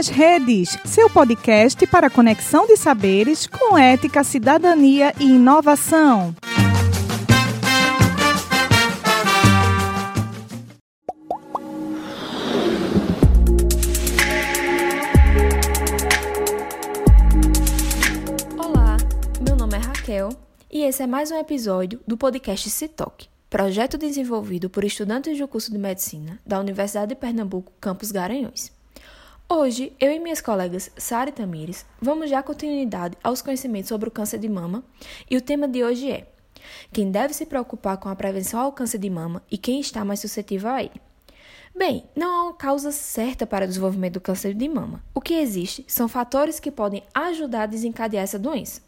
nas Redes, seu podcast para conexão de saberes com ética, cidadania e inovação. Olá, meu nome é Raquel e esse é mais um episódio do podcast Citoc, projeto desenvolvido por estudantes do curso de medicina da Universidade de Pernambuco, campus Garanhuns. Hoje, eu e minhas colegas Sara e Tamires vamos dar continuidade aos conhecimentos sobre o câncer de mama e o tema de hoje é quem deve se preocupar com a prevenção ao câncer de mama e quem está mais suscetível a ele. Bem, não há uma causa certa para o desenvolvimento do câncer de mama. O que existe são fatores que podem ajudar a desencadear essa doença.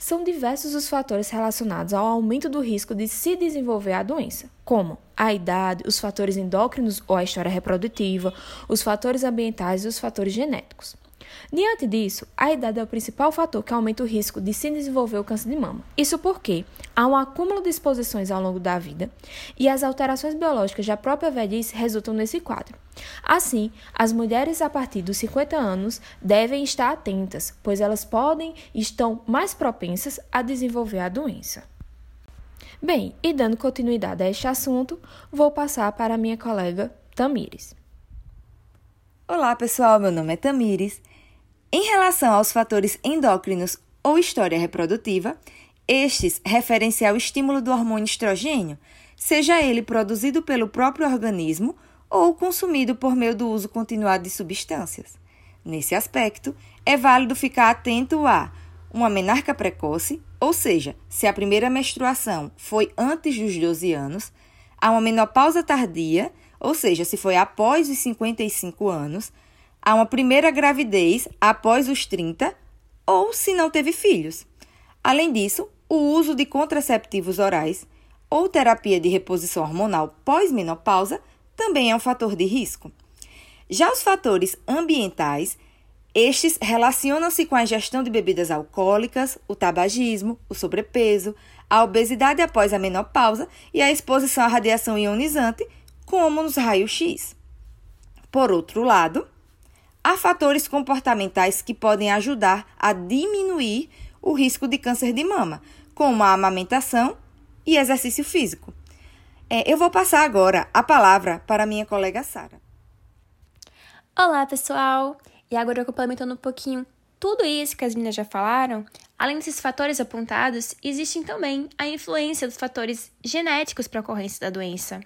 São diversos os fatores relacionados ao aumento do risco de se desenvolver a doença, como a idade, os fatores endócrinos ou a história reprodutiva, os fatores ambientais e os fatores genéticos. Diante disso, a idade é o principal fator que aumenta o risco de se desenvolver o câncer de mama. Isso porque há um acúmulo de exposições ao longo da vida e as alterações biológicas da própria velhice resultam nesse quadro. Assim, as mulheres a partir dos 50 anos devem estar atentas, pois elas podem e estão mais propensas a desenvolver a doença. Bem, e dando continuidade a este assunto, vou passar para minha colega Tamires. Olá, pessoal, meu nome é Tamires. Em relação aos fatores endócrinos ou história reprodutiva, estes referem-se ao estímulo do hormônio estrogênio, seja ele produzido pelo próprio organismo ou consumido por meio do uso continuado de substâncias. Nesse aspecto, é válido ficar atento a uma menarca precoce, ou seja, se a primeira menstruação foi antes dos 12 anos, a uma menopausa tardia, ou seja, se foi após os 55 anos, a uma primeira gravidez após os 30 ou se não teve filhos. Além disso, o uso de contraceptivos orais ou terapia de reposição hormonal pós-menopausa também é um fator de risco. Já os fatores ambientais, estes relacionam-se com a ingestão de bebidas alcoólicas, o tabagismo, o sobrepeso, a obesidade após a menopausa e a exposição à radiação ionizante, como nos raios-x. Por outro lado, há fatores comportamentais que podem ajudar a diminuir o risco de câncer de mama, como a amamentação e exercício físico. É, eu vou passar agora a palavra para minha colega Sara. Olá, pessoal! E agora, complementando um pouquinho tudo isso que as meninas já falaram, além desses fatores apontados, existem também a influência dos fatores genéticos para a ocorrência da doença.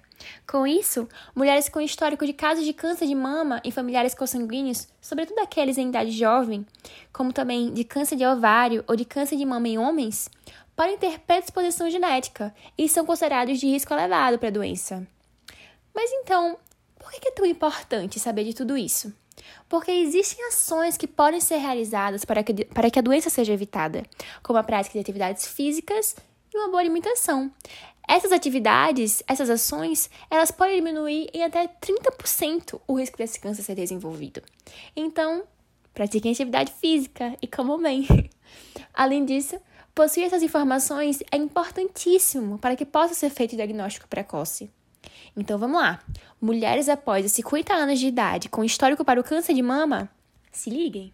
Com isso, mulheres com histórico de casos de câncer de mama em familiares consanguíneos, sobretudo aqueles em idade jovem, como também de câncer de ovário ou de câncer de mama em homens, podem ter predisposição genética e são considerados de risco elevado para a doença. Mas então, por que é tão importante saber de tudo isso? Porque existem ações que podem ser realizadas para que, para que a doença seja evitada, como a prática de atividades físicas e uma boa alimentação. Essas atividades, essas ações, elas podem diminuir em até 30% o risco desse câncer ser desenvolvido. Então, pratiquem atividade física e comam bem. Além disso, possuir essas informações é importantíssimo para que possa ser feito o diagnóstico precoce. Então vamos lá. Mulheres após os 50 anos de idade com histórico para o câncer de mama, se liguem.